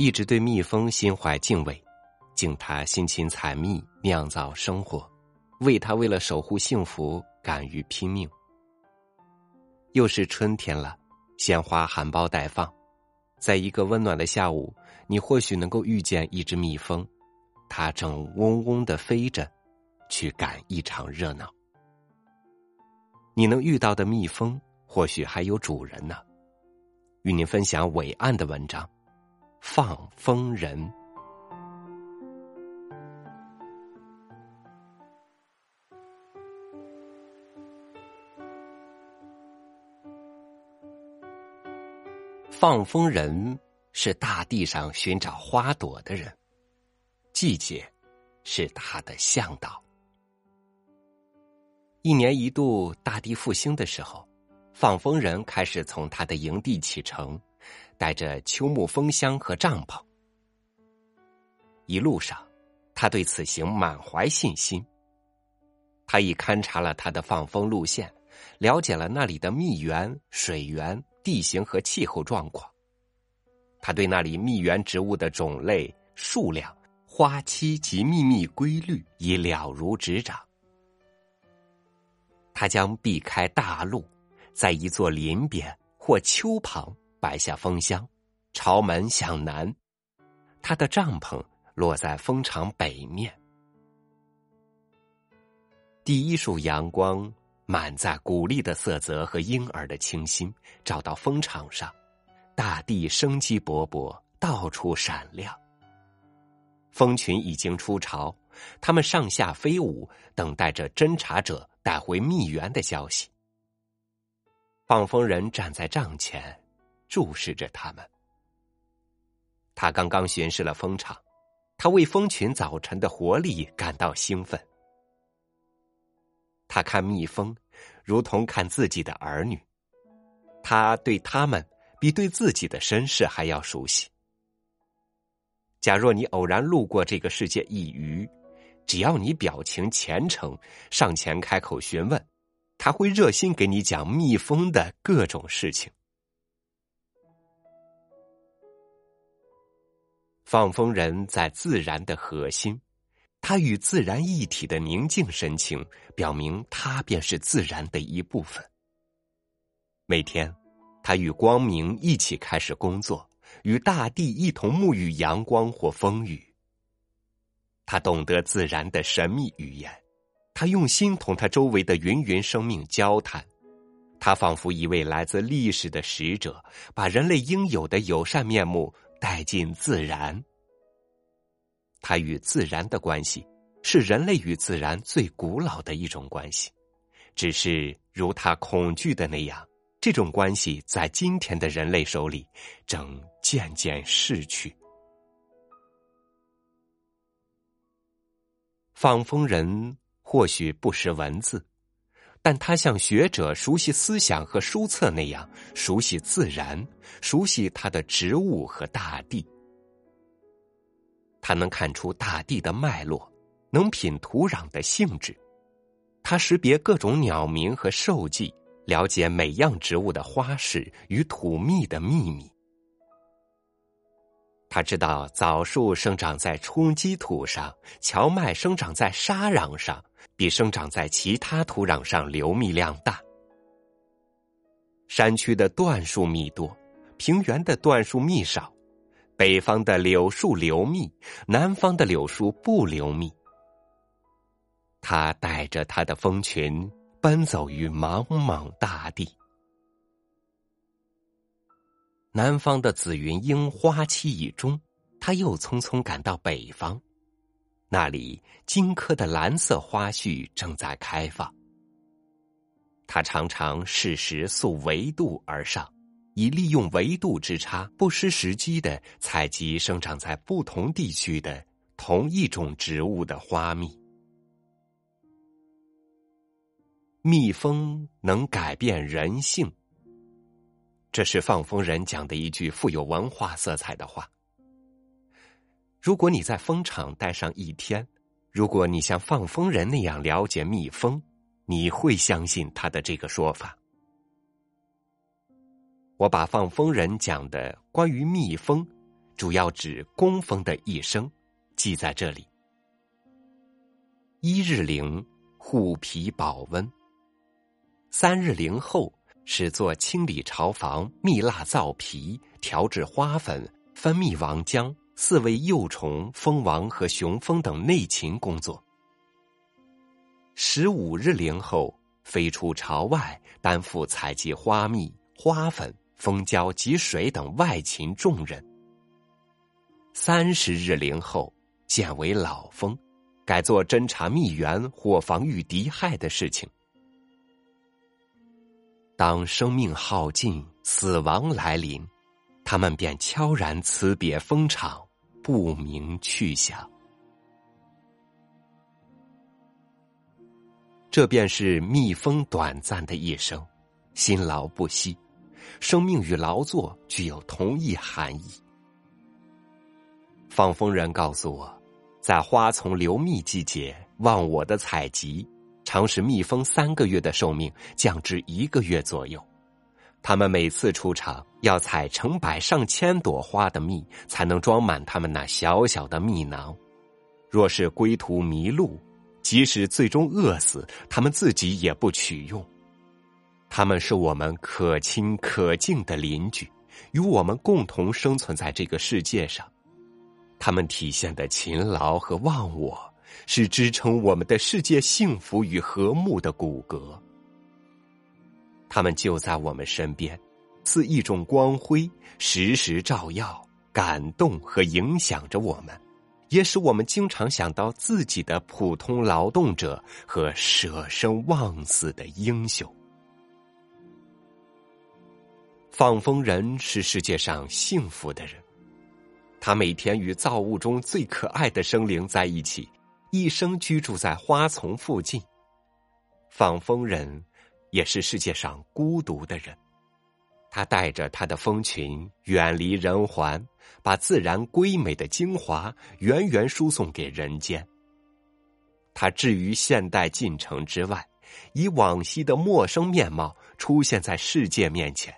一直对蜜蜂心怀敬畏，敬他辛勤采蜜、酿造生活，为他为了守护幸福敢于拼命。又是春天了，鲜花含苞待放，在一个温暖的下午，你或许能够遇见一只蜜蜂，它正嗡嗡的飞着，去赶一场热闹。你能遇到的蜜蜂，或许还有主人呢。与您分享伟岸的文章。放风人，放风人是大地上寻找花朵的人，季节是他的向导。一年一度大地复兴的时候，放风人开始从他的营地启程。带着秋木风箱和帐篷，一路上，他对此行满怀信心。他已勘察了他的放风路线，了解了那里的蜜源、水源、地形和气候状况。他对那里蜜源植物的种类、数量、花期及秘密规律已了如指掌。他将避开大路，在一座林边或丘旁。摆下风箱，朝门向南，他的帐篷落在蜂场北面。第一束阳光满载鼓励的色泽和婴儿的清新，照到蜂场上，大地生机勃勃，到处闪亮。蜂群已经出巢，它们上下飞舞，等待着侦察者带回蜜源的消息。放蜂人站在帐前。注视着他们。他刚刚巡视了蜂场，他为蜂群早晨的活力感到兴奋。他看蜜蜂，如同看自己的儿女，他对他们比对自己的身世还要熟悉。假若你偶然路过这个世界一隅，只要你表情虔诚，上前开口询问，他会热心给你讲蜜蜂的各种事情。放风人在自然的核心，他与自然一体的宁静神情，表明他便是自然的一部分。每天，他与光明一起开始工作，与大地一同沐浴阳光或风雨。他懂得自然的神秘语言，他用心同他周围的芸芸生命交谈，他仿佛一位来自历史的使者，把人类应有的友善面目。带进自然，它与自然的关系是人类与自然最古老的一种关系，只是如他恐惧的那样，这种关系在今天的人类手里正渐渐逝去。放风人或许不识文字，但他像学者熟悉思想和书册那样熟悉自然。熟悉他的植物和大地，他能看出大地的脉络，能品土壤的性质，他识别各种鸟鸣和兽迹，了解每样植物的花式与土蜜的秘密。他知道枣树生长在冲积土上，荞麦生长在沙壤上，比生长在其他土壤上流蜜量大。山区的椴树密多。平原的椴树蜜少，北方的柳树流蜜，南方的柳树不流蜜。他带着他的蜂群奔走于茫茫大地。南方的紫云英花期已终，他又匆匆赶到北方，那里荆轲的蓝色花絮正在开放。他常常适时溯维度而上。以利用维度之差，不失时机的采集生长在不同地区的同一种植物的花蜜。蜜蜂能改变人性，这是放蜂人讲的一句富有文化色彩的话。如果你在蜂场待上一天，如果你像放蜂人那样了解蜜蜂，你会相信他的这个说法。我把放蜂人讲的关于蜜蜂主要指工蜂的一生，记在这里。一日龄，护皮保温；三日龄后，是做清理巢房、蜜蜡造皮、调制花粉、分泌王浆、饲喂幼虫、蜂王和雄蜂等内勤工作。十五日龄后，飞出巢外，担负采集花蜜、花粉、蜂胶及水等外勤重任。三十日龄后，现为老蜂。改做侦查蜜源或防御敌害的事情。当生命耗尽、死亡来临，他们便悄然辞别蜂场，不明去向。这便是蜜蜂短暂的一生，辛劳不息。生命与劳作具有同一含义。放蜂人告诉我。在花丛流蜜季节，忘我的采集，常使蜜蜂三个月的寿命降至一个月左右。他们每次出场要采成百上千朵花的蜜，才能装满他们那小小的蜜囊。若是归途迷路，即使最终饿死，他们自己也不取用。他们是我们可亲可敬的邻居，与我们共同生存在这个世界上。他们体现的勤劳和忘我，是支撑我们的世界幸福与和睦的骨骼。他们就在我们身边，似一种光辉，时时照耀、感动和影响着我们，也使我们经常想到自己的普通劳动者和舍生忘死的英雄。放风人是世界上幸福的人。他每天与造物中最可爱的生灵在一起，一生居住在花丛附近。放蜂人也是世界上孤独的人，他带着他的蜂群远离人寰，把自然瑰美的精华源源输送给人间。他置于现代进程之外，以往昔的陌生面貌出现在世界面前，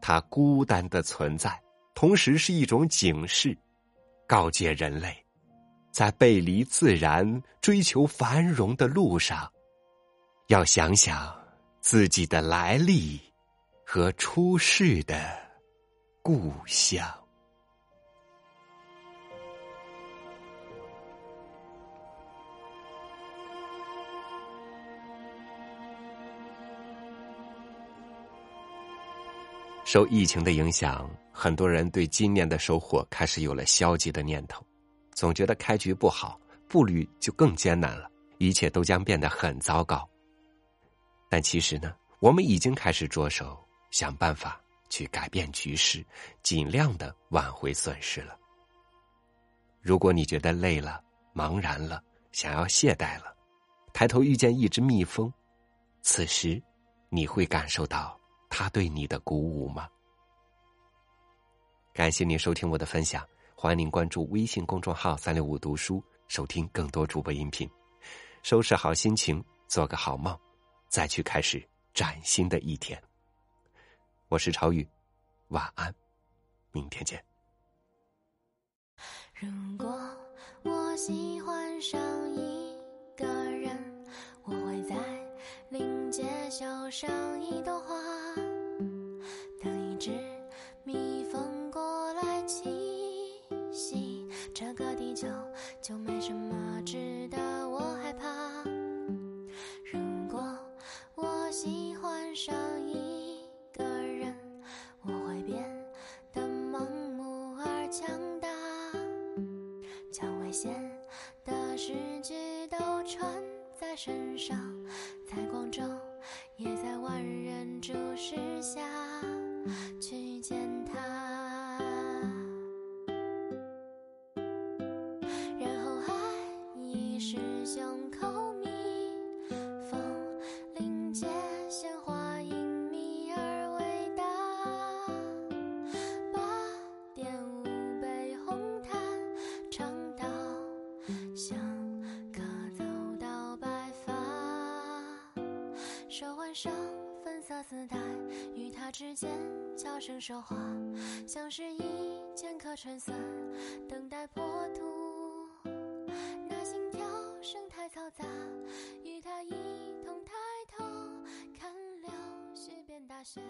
他孤单的存在。同时是一种警示，告诫人类，在背离自然、追求繁荣的路上，要想想自己的来历和出世的故乡。受疫情的影响，很多人对今年的收获开始有了消极的念头，总觉得开局不好，步履就更艰难了，一切都将变得很糟糕。但其实呢，我们已经开始着手想办法去改变局势，尽量的挽回损失了。如果你觉得累了、茫然了，想要懈怠了，抬头遇见一只蜜蜂，此时你会感受到。他对你的鼓舞吗？感谢您收听我的分享，欢迎您关注微信公众号“三六五读书”，收听更多主播音频。收拾好心情，做个好梦，再去开始崭新的一天。我是超宇，晚安，明天见。如果我喜欢上一个人，我会在临街小巷下去见他，然后爱意是胸口蜜蜂，临街鲜花因你而伟大。八点五杯红毯，唱到想隔走到白发，手腕上。色。丝带与他之间悄声说话，像是一剑客穿梭等待破土。那心跳声太嘈杂，与他一同抬头看流水变大雪，